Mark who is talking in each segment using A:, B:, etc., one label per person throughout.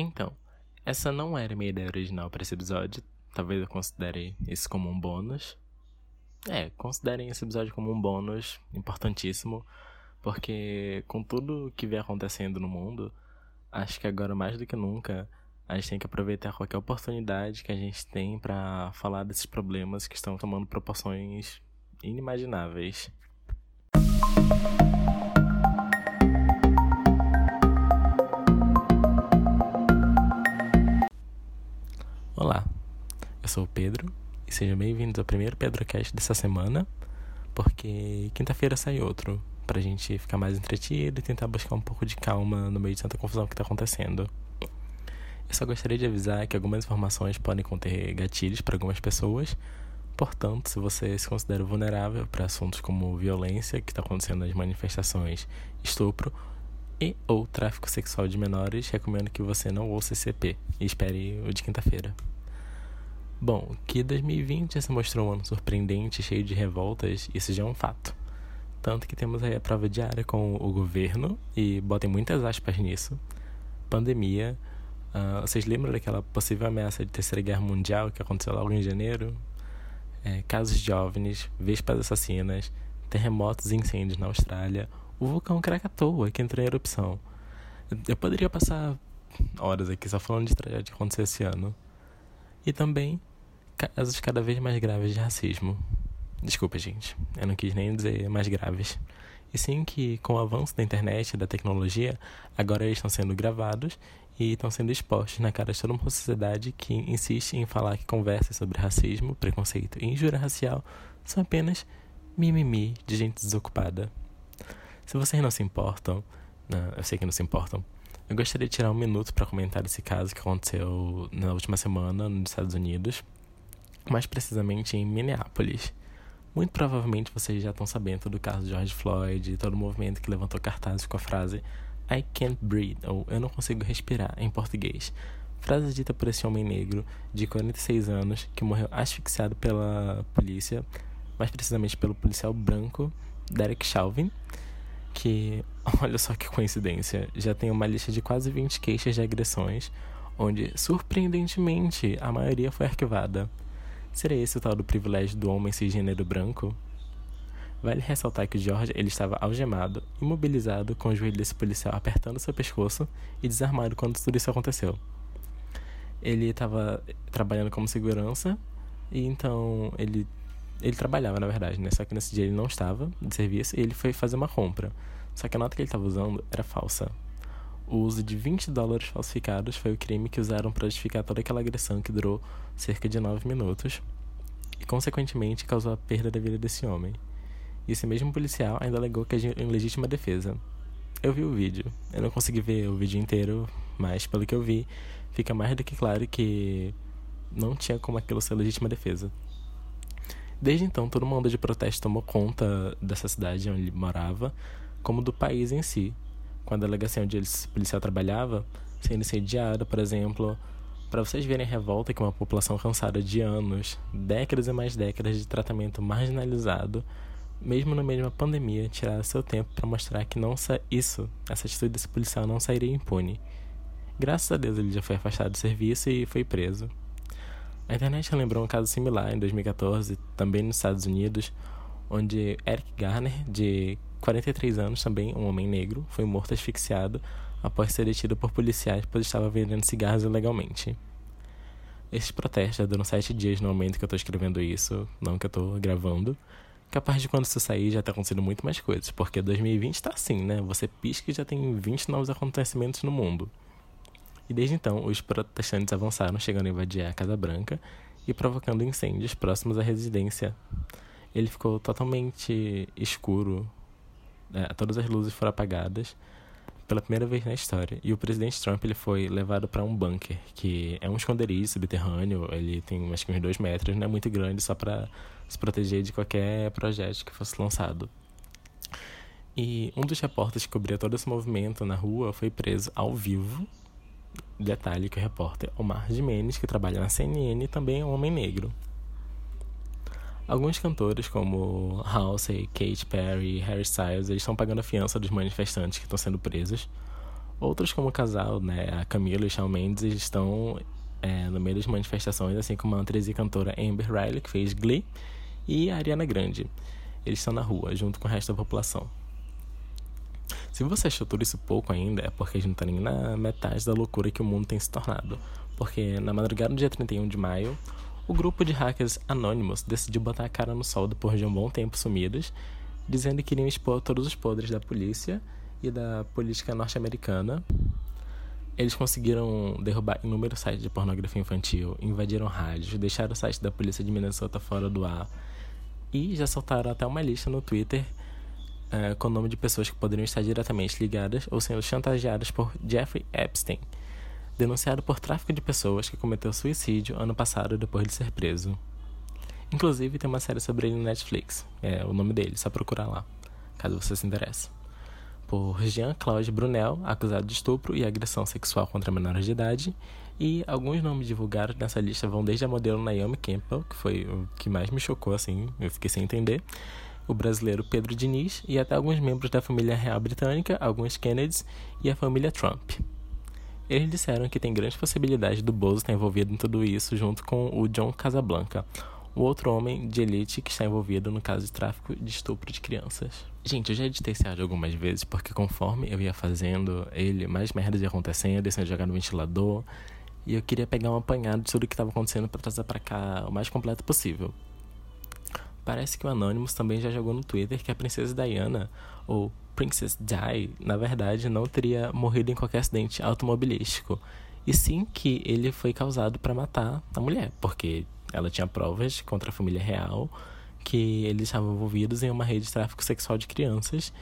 A: Então, essa não era minha ideia original para esse episódio. Talvez eu considere isso como um bônus. É, considerem esse episódio como um bônus importantíssimo, porque com tudo que vem acontecendo no mundo, acho que agora mais do que nunca a gente tem que aproveitar qualquer oportunidade que a gente tem para falar desses problemas que estão tomando proporções inimagináveis. Sou o Pedro e sejam bem-vindos ao primeiro PedroCast dessa semana, porque quinta-feira sai outro, pra gente ficar mais entretido e tentar buscar um pouco de calma no meio de tanta confusão que tá acontecendo. Eu só gostaria de avisar que algumas informações podem conter gatilhos para algumas pessoas, portanto, se você se considera vulnerável para assuntos como violência que está acontecendo nas manifestações, estupro e ou tráfico sexual de menores, recomendo que você não ouça esse EP e espere o de quinta-feira. Bom, que 2020 já se mostrou um ano surpreendente, cheio de revoltas, isso já é um fato. Tanto que temos aí a prova diária com o governo, e botem muitas aspas nisso, pandemia. Uh, vocês lembram daquela possível ameaça de terceira guerra mundial que aconteceu logo em janeiro? É, casos de OVNIs, vespas assassinas, terremotos e incêndios na Austrália, o vulcão Krakatoa que entrou em erupção. Eu poderia passar horas aqui só falando de tragédia que aconteceu esse ano. E também casos cada vez mais graves de racismo. Desculpa, gente, eu não quis nem dizer mais graves. E sim que, com o avanço da internet e da tecnologia, agora eles estão sendo gravados e estão sendo expostos na cara de toda uma sociedade que insiste em falar que conversas sobre racismo, preconceito e injúria racial são apenas mimimi de gente desocupada. Se vocês não se importam, não, eu sei que não se importam, eu gostaria de tirar um minuto para comentar esse caso que aconteceu na última semana nos Estados Unidos, mais precisamente em Minneapolis. Muito provavelmente vocês já estão sabendo do caso de George Floyd e todo o movimento que levantou cartazes com a frase I can't breathe, ou Eu não consigo respirar, em português. Frase dita por esse homem negro de 46 anos que morreu asfixiado pela polícia, mais precisamente pelo policial branco Derek Chauvin, que, olha só que coincidência, já tem uma lista de quase 20 queixas de agressões, onde, surpreendentemente, a maioria foi arquivada. Seria esse o tal do privilégio do homem cisgênero branco? Vale ressaltar que o George ele estava algemado, imobilizado, com o joelho desse policial apertando seu pescoço e desarmado quando tudo isso aconteceu. Ele estava trabalhando como segurança e então ele ele trabalhava, na verdade, né? Só que nesse dia ele não estava de serviço e ele foi fazer uma compra. Só que a nota que ele estava usando era falsa. O uso de 20 dólares falsificados foi o crime que usaram para justificar toda aquela agressão que durou cerca de 9 minutos e, consequentemente, causou a perda da vida desse homem. E esse mesmo policial ainda alegou que agiu em legítima defesa. Eu vi o vídeo. Eu não consegui ver o vídeo inteiro, mas pelo que eu vi, fica mais do que claro que não tinha como aquilo ser legítima defesa. Desde então, todo mundo de protesto tomou conta dessa cidade onde ele morava, como do país em si. Com a delegacia onde o policial trabalhava, sendo incendiada, por exemplo, para vocês verem a revolta que uma população cansada de anos, décadas e mais décadas de tratamento marginalizado, mesmo no meio de uma pandemia, tirar seu tempo para mostrar que não isso, essa atitude desse policial não sairia impune. Graças a Deus ele já foi afastado do serviço e foi preso. A internet lembrou um caso similar em 2014, também nos Estados Unidos, onde Eric Garner, de 43 anos, também um homem negro, foi morto asfixiado após ser detido por policiais pois estava vendendo cigarros ilegalmente. Esses protestos já duram sete dias no momento que eu estou escrevendo isso, não que eu estou gravando. Capaz de quando isso sair já tá acontecendo muito mais coisas, porque 2020 está assim, né? Você pisca e já tem 20 novos acontecimentos no mundo. E desde então, os protestantes avançaram, chegando a invadir a Casa Branca e provocando incêndios próximos à residência. Ele ficou totalmente escuro, todas as luzes foram apagadas pela primeira vez na história. E o presidente Trump ele foi levado para um bunker, que é um esconderijo subterrâneo, ele tem acho que uns dois metros, não é muito grande, só para se proteger de qualquer projeto que fosse lançado. E um dos repórteres que cobria todo esse movimento na rua foi preso ao vivo Detalhe que o repórter Omar Jimenez, que trabalha na CNN, também é um homem negro. Alguns cantores, como Halsey, Katy Perry e Harry Styles, eles estão pagando a fiança dos manifestantes que estão sendo presos. Outros, como o casal, né, a Camila e Shawn Mendes, estão é, no meio das manifestações, assim como a atriz e cantora Amber Riley, que fez Glee, e a Ariana Grande. Eles estão na rua, junto com o resto da população. Se você achou tudo isso pouco ainda, é porque a gente não tá nem na metade da loucura que o mundo tem se tornado. Porque na madrugada do dia 31 de maio, o grupo de hackers Anonymous decidiu botar a cara no sol depois de um bom tempo sumidos, dizendo que iriam expor todos os podres da polícia e da política norte-americana. Eles conseguiram derrubar inúmeros sites de pornografia infantil, invadiram rádios, deixaram o site da polícia de Minnesota fora do ar e já soltaram até uma lista no Twitter uh, com o nome de pessoas que poderiam estar diretamente ligadas ou sendo chantageadas por Jeffrey Epstein, denunciado por tráfico de pessoas que cometeu suicídio ano passado depois de ser preso. Inclusive tem uma série sobre ele no Netflix, é o nome dele, só procurar lá, caso você se interesse por Jean-Claude Brunel, acusado de estupro e agressão sexual contra menores de idade. E alguns nomes divulgados nessa lista vão desde a modelo Naomi Campbell, que foi o que mais me chocou, assim, eu fiquei sem entender, o brasileiro Pedro Diniz e até alguns membros da família real britânica, alguns Kennedys e a família Trump. Eles disseram que tem grande possibilidade do Bozo estar envolvido em tudo isso junto com o John Casablanca, o outro homem de elite que está envolvido no caso de tráfico de estupro de crianças. Gente, eu já editei esse áudio algumas vezes, porque conforme eu ia fazendo ele, mais merdas ia acontecendo, ia sendo jogar no ventilador, e eu queria pegar um apanhado de tudo que estava acontecendo para trazer para cá o mais completo possível. Parece que o Anonymous também já jogou no Twitter que a princesa Diana, ou Princess Di, na verdade não teria morrido em qualquer acidente automobilístico, e sim que ele foi causado para matar a mulher, porque ela tinha provas contra a família real que eles estavam envolvidos em uma rede de tráfico sexual de crianças.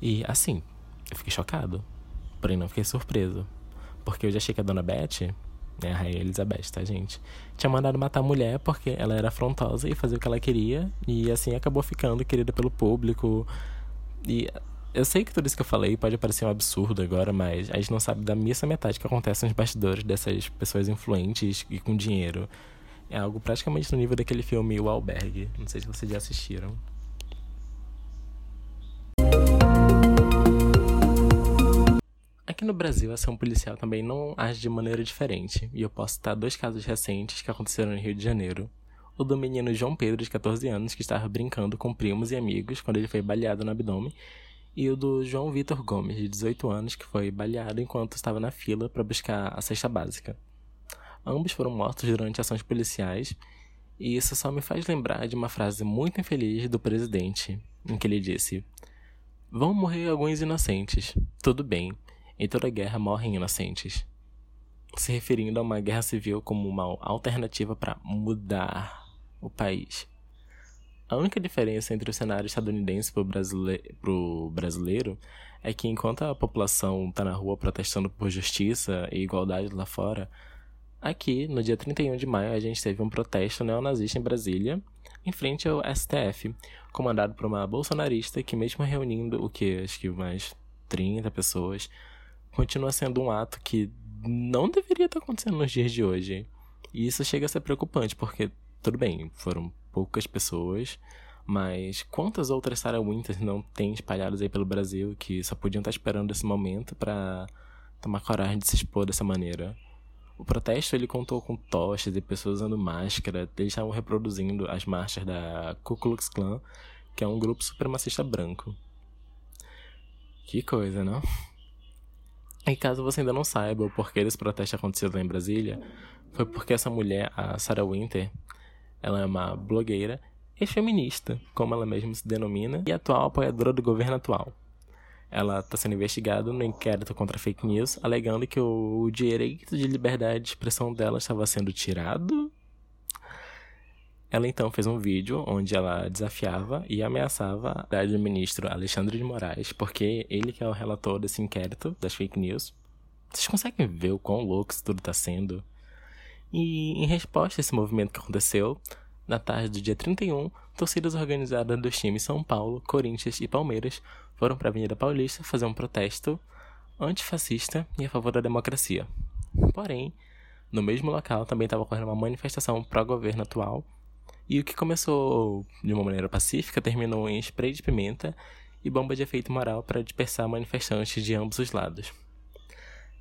A: E assim, eu fiquei chocado. Porém, não fiquei surpreso. Porque eu já achei que a dona Beth, né, a Rainha Elizabeth, tá, gente? Tinha mandado matar a mulher porque ela era afrontosa e fazia o que ela queria. E assim acabou ficando querida pelo público. E eu sei que tudo isso que eu falei pode parecer um absurdo agora, mas a gente não sabe da missa metade que acontece nos bastidores dessas pessoas influentes e com dinheiro. É algo praticamente no nível daquele filme O Albergue. Não sei se vocês já assistiram. Aqui no Brasil, a ação policial também não age de maneira diferente, e eu posso citar dois casos recentes que aconteceram no Rio de Janeiro. O do menino João Pedro, de 14 anos, que estava brincando com primos e amigos quando ele foi baleado no abdômen, e o do João Vitor Gomes, de 18 anos, que foi baleado enquanto estava na fila para buscar a cesta básica. Ambos foram mortos durante ações policiais, e isso só me faz lembrar de uma frase muito infeliz do presidente, em que ele disse: Vão morrer alguns inocentes. Tudo bem, em toda guerra morrem inocentes. Se referindo a uma guerra civil como uma alternativa para mudar o país. A única diferença entre o cenário estadunidense para o brasile brasileiro é que enquanto a população está na rua protestando por justiça e igualdade lá fora, Aqui, no dia 31 de maio, a gente teve um protesto neonazista em Brasília, em frente ao STF, comandado por uma bolsonarista que, mesmo reunindo o que? Acho que mais 30 pessoas, continua sendo um ato que não deveria estar acontecendo nos dias de hoje. E isso chega a ser preocupante, porque, tudo bem, foram poucas pessoas, mas quantas outras Sarah Winters não tem espalhadas aí pelo Brasil que só podiam estar esperando esse momento para tomar coragem de se expor dessa maneira? O protesto ele contou com tochas e pessoas usando máscara. Eles estavam reproduzindo as marchas da Ku Klux Klan, que é um grupo supremacista branco. Que coisa, não? E caso você ainda não saiba o porquê desse protesto aconteceu lá em Brasília, foi porque essa mulher, a Sarah Winter, ela é uma blogueira e feminista, como ela mesma se denomina, e atual apoiadora do governo atual. Ela está sendo investigada no inquérito contra fake news, alegando que o direito de liberdade de expressão dela estava sendo tirado. Ela então fez um vídeo onde ela desafiava e ameaçava o ministro Alexandre de Moraes, porque ele que é o relator desse inquérito das fake news. Vocês conseguem ver o quão louco isso tudo está sendo? E em resposta a esse movimento que aconteceu, na tarde do dia 31, torcidas organizadas dos times São Paulo, Corinthians e Palmeiras foram para a Avenida Paulista fazer um protesto antifascista e a favor da democracia. Porém, no mesmo local também estava ocorrendo uma manifestação pró-governo atual, e o que começou de uma maneira pacífica terminou em spray de pimenta e bomba de efeito moral para dispersar manifestantes de ambos os lados.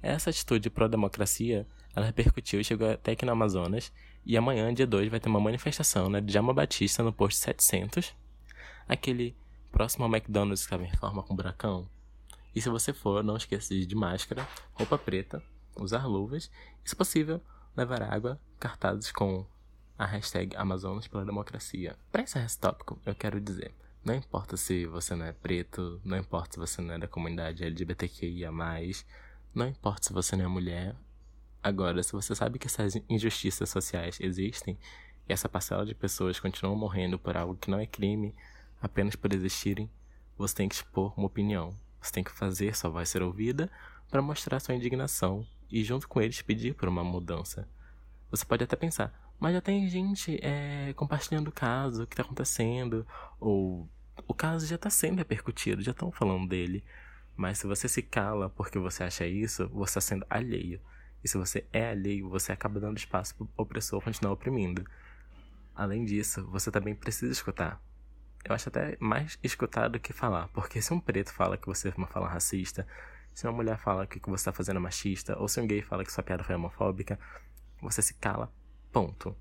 A: Essa atitude pró-democracia, ela repercutiu e chegou até aqui no Amazonas, e amanhã, dia 2, vai ter uma manifestação na né, Batista, no posto 700, aquele próximo ao McDonald's que estava em reforma com buracão. E se você for, não esqueça de ir de máscara, roupa preta, usar luvas e, se possível, levar água, cartazes com a hashtag Amazonas pela Democracia. Para esse tópico, eu quero dizer, não importa se você não é preto, não importa se você não é da comunidade LGBTQIA+, não importa se você não é mulher. Agora, se você sabe que essas injustiças sociais existem e essa parcela de pessoas continuam morrendo por algo que não é crime, apenas por existirem, você tem que expor uma opinião. Você tem que fazer sua voz ser ouvida para mostrar sua indignação e, junto com eles, pedir por uma mudança. Você pode até pensar, mas já tem gente é, compartilhando o caso, o que está acontecendo, ou o caso já está sendo repercutido, já estão falando dele. Mas se você se cala porque você acha isso, você está sendo alheio. E se você é alheio, você acaba dando espaço para o opressor continuar oprimindo. Além disso, você também precisa escutar. Eu acho até mais escutar do que falar, porque se um preto fala que você é uma fala racista, se uma mulher fala que você está fazendo machista, ou se um gay fala que sua piada foi homofóbica, você se cala, ponto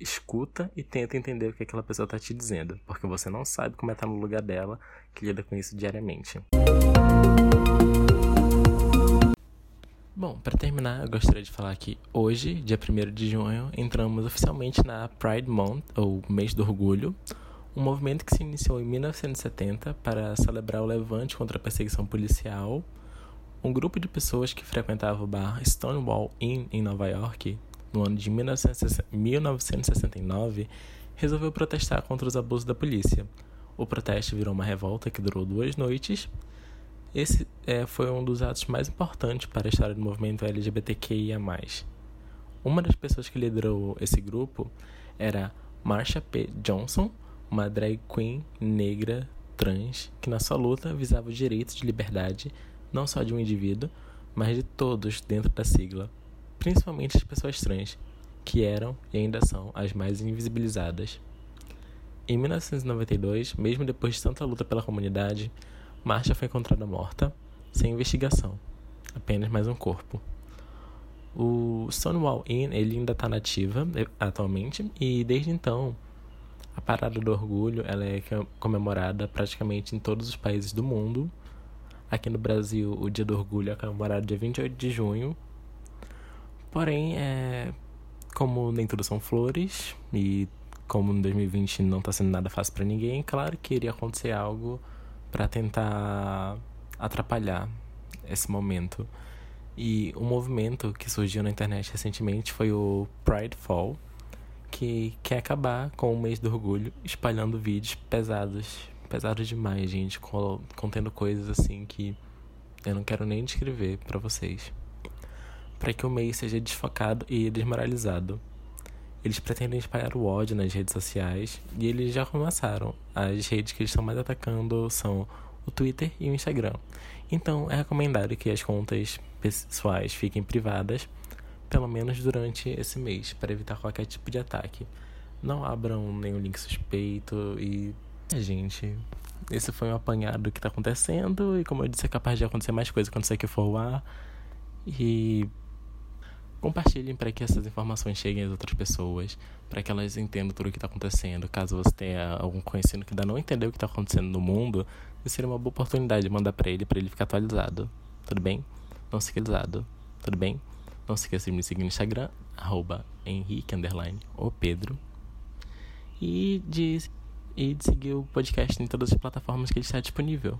A: escuta e tenta entender o que aquela pessoa está te dizendo, porque você não sabe como é estar no lugar dela que lida com isso diariamente. Bom, para terminar, eu gostaria de falar que hoje, dia 1 de junho, entramos oficialmente na Pride Month, ou Mês do Orgulho, um movimento que se iniciou em 1970 para celebrar o levante contra a perseguição policial. Um grupo de pessoas que frequentava o bar Stonewall Inn em Nova York no ano de 1969, resolveu protestar contra os abusos da polícia. O protesto virou uma revolta que durou duas noites. Esse é, foi um dos atos mais importantes para a história do movimento LGBTQIA. Uma das pessoas que liderou esse grupo era Marsha P. Johnson, uma drag queen negra trans que, na sua luta, visava os direitos de liberdade não só de um indivíduo, mas de todos dentro da sigla principalmente as pessoas trans, que eram e ainda são as mais invisibilizadas. Em 1992, mesmo depois de tanta luta pela comunidade, Marcia foi encontrada morta, sem investigação, apenas mais um corpo. O Stonewall Inn ele ainda está nativa eh, atualmente e desde então a Parada do Orgulho ela é comemorada praticamente em todos os países do mundo. Aqui no Brasil, o Dia do Orgulho é comemorado dia 28 de junho Porém, é, como nem tudo são flores e como em 2020 não está sendo nada fácil para ninguém, claro que iria acontecer algo para tentar atrapalhar esse momento. E o movimento que surgiu na internet recentemente foi o Pride Fall, que quer acabar com o mês do orgulho espalhando vídeos pesados, pesados demais, gente, contendo coisas assim que eu não quero nem descrever para vocês para que o meio seja desfocado e desmoralizado. Eles pretendem espalhar o ódio nas redes sociais e eles já começaram. As redes que eles estão mais atacando são o Twitter e o Instagram. Então é recomendado que as contas pessoais fiquem privadas, pelo menos durante esse mês, para evitar qualquer tipo de ataque. Não abram nenhum link suspeito e. Gente, esse foi um apanhado do que está acontecendo e, como eu disse, é capaz de acontecer mais coisas quando isso aqui for ar. E Compartilhem para que essas informações cheguem às outras pessoas, para que elas entendam tudo o que está acontecendo. Caso você tenha algum conhecido que ainda não entendeu o que está acontecendo no mundo, seria uma boa oportunidade de mandar para ele, para ele ficar atualizado. Tudo bem? Não se atualizado. Tudo bem? Não se esqueça de me seguir no Instagram, arroba Henrique, underline, ou Pedro. E de, e de seguir o podcast em todas as plataformas que ele está disponível.